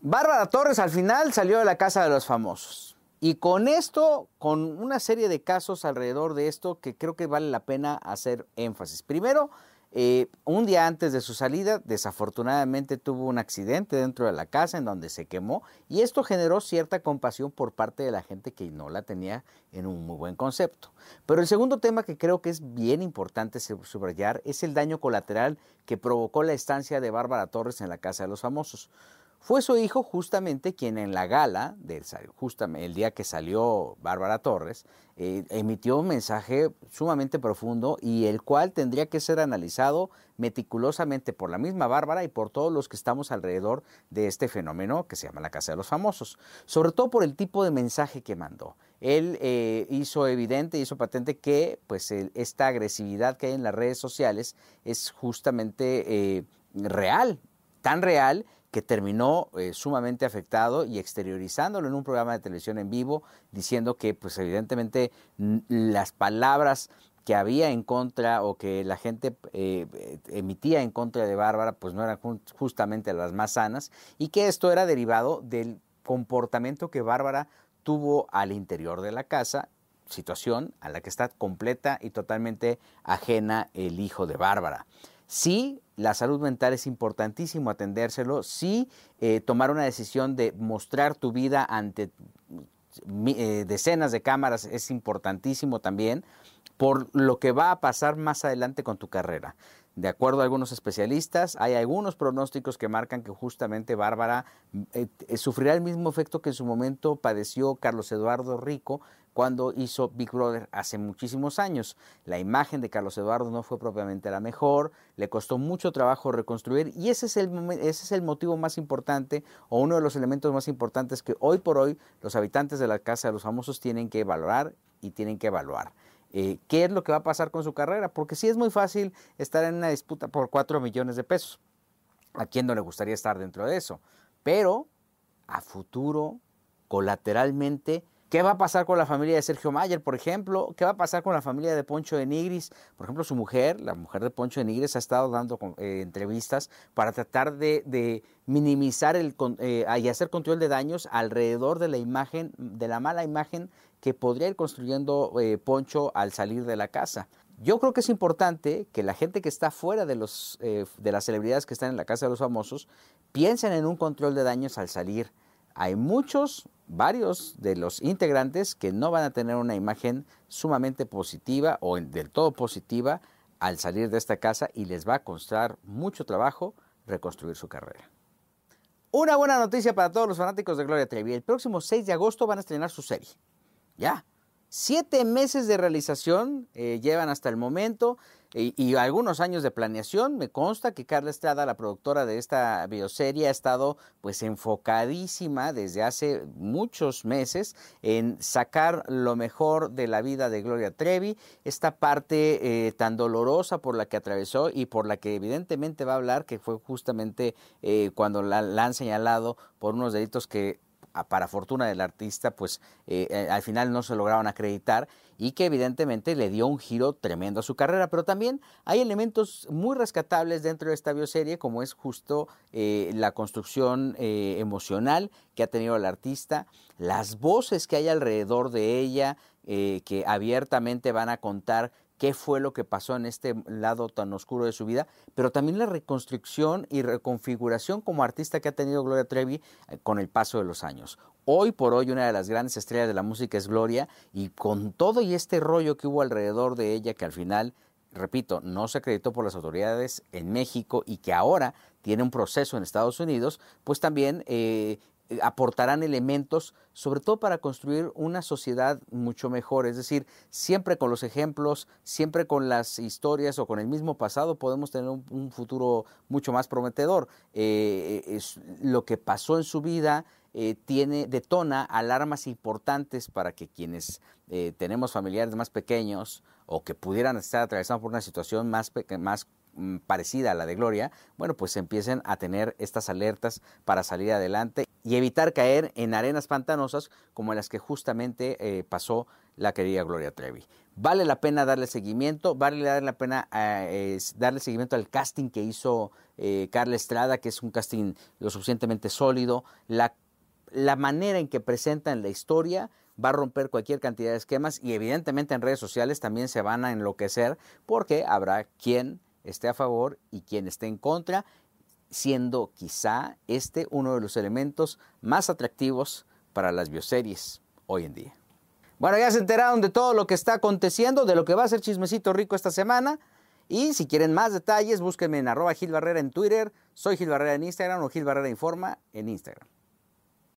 Bárbara Torres al final salió de la casa de los famosos. Y con esto, con una serie de casos alrededor de esto que creo que vale la pena hacer énfasis. Primero, eh, un día antes de su salida, desafortunadamente tuvo un accidente dentro de la casa en donde se quemó y esto generó cierta compasión por parte de la gente que no la tenía en un muy buen concepto. Pero el segundo tema que creo que es bien importante subrayar es el daño colateral que provocó la estancia de Bárbara Torres en la Casa de los Famosos. Fue su hijo justamente quien en la gala, del, justamente el día que salió Bárbara Torres, eh, emitió un mensaje sumamente profundo y el cual tendría que ser analizado meticulosamente por la misma Bárbara y por todos los que estamos alrededor de este fenómeno que se llama la Casa de los Famosos, sobre todo por el tipo de mensaje que mandó. Él eh, hizo evidente, hizo patente que pues esta agresividad que hay en las redes sociales es justamente eh, real, tan real que terminó eh, sumamente afectado y exteriorizándolo en un programa de televisión en vivo, diciendo que pues evidentemente las palabras que había en contra o que la gente eh, emitía en contra de Bárbara pues no eran justamente las más sanas y que esto era derivado del comportamiento que Bárbara tuvo al interior de la casa situación a la que está completa y totalmente ajena el hijo de Bárbara. Sí, la salud mental es importantísimo atendérselo, sí, eh, tomar una decisión de mostrar tu vida ante eh, decenas de cámaras es importantísimo también por lo que va a pasar más adelante con tu carrera. De acuerdo a algunos especialistas, hay algunos pronósticos que marcan que justamente Bárbara eh, sufrirá el mismo efecto que en su momento padeció Carlos Eduardo Rico cuando hizo Big Brother hace muchísimos años. La imagen de Carlos Eduardo no fue propiamente la mejor, le costó mucho trabajo reconstruir y ese es el, ese es el motivo más importante o uno de los elementos más importantes que hoy por hoy los habitantes de la Casa de los Famosos tienen que valorar y tienen que evaluar. Eh, qué es lo que va a pasar con su carrera, porque sí es muy fácil estar en una disputa por 4 millones de pesos. ¿A quién no le gustaría estar dentro de eso? Pero a futuro, colateralmente, ¿Qué va a pasar con la familia de Sergio Mayer, por ejemplo? ¿Qué va a pasar con la familia de Poncho de Nigris? Por ejemplo, su mujer, la mujer de Poncho de Nigris, ha estado dando eh, entrevistas para tratar de, minimizar el, eh, y hacer control de daños alrededor de la imagen, de la mala imagen que podría ir construyendo eh, Poncho al salir de la casa. Yo creo que es importante que la gente que está fuera de, los, de las celebridades que están en la casa de los famosos piensen en un control de daños al salir. Hay muchos varios de los integrantes que no van a tener una imagen sumamente positiva o del todo positiva al salir de esta casa y les va a costar mucho trabajo reconstruir su carrera. Una buena noticia para todos los fanáticos de Gloria Trevi. El próximo 6 de agosto van a estrenar su serie. Ya, Siete meses de realización eh, llevan hasta el momento y, algunos años de planeación. Me consta que Carla Estrada, la productora de esta bioserie, ha estado pues enfocadísima desde hace muchos meses en sacar lo mejor de la vida de Gloria Trevi, esta parte eh, tan dolorosa por la que atravesó y por la que evidentemente va a hablar, que fue justamente eh, cuando la han señalado por unos delitos que para fortuna del artista, pues eh, eh, al final no se lograron acreditar y que evidentemente le dio un giro tremendo a su carrera. Pero también hay elementos muy rescatables dentro de esta bioserie, como es justo eh, la construcción emocional que ha tenido el artista, las voces que hay alrededor de ella, que abiertamente van a contar qué fue lo que pasó en este lado tan oscuro de su vida, pero también la reconstrucción y reconfiguración como artista que ha tenido Gloria Trevi eh, con el paso de los años. Hoy por hoy una de las grandes estrellas de la música es Gloria y con todo y este rollo que hubo alrededor de ella que al final repito, no se acreditó por las autoridades en México y que ahora tiene un proceso en Estados Unidos, pues también eh, aportarán elementos, sobre todo para construir una sociedad mucho mejor. Es decir, siempre con los ejemplos, siempre con las historias o con el mismo pasado podemos tener un, futuro mucho más prometedor. Eh, es, lo que pasó en su vida eh, tiene, detona alarmas importantes para que quienes tenemos familiares más pequeños o que pudieran estar atravesando por una situación más, más Mm, parecida a la de Gloria, bueno, pues empiecen a tener estas alertas para salir adelante y evitar caer en arenas pantanosas como las que justamente eh, pasó la querida Gloria Trevi. Vale la pena darle seguimiento, vale la pena eh, darle seguimiento al casting que hizo eh, Carla Estrada, que es un casting lo suficientemente sólido. La, la manera en que presentan la historia va a romper cualquier cantidad de esquemas y evidentemente en redes sociales también se van a enloquecer porque habrá quien esté a favor y quien esté en contra, siendo quizá este uno de los elementos más atractivos para las bioseries hoy en día. Bueno, ya se enteraron de todo lo que está aconteciendo, de lo que va a ser chismecito rico esta semana. Y si quieren más detalles, búsquenme en arroba Gil en Twitter, soy Gil Barrera en Instagram o Gil Barrera Informa en Instagram.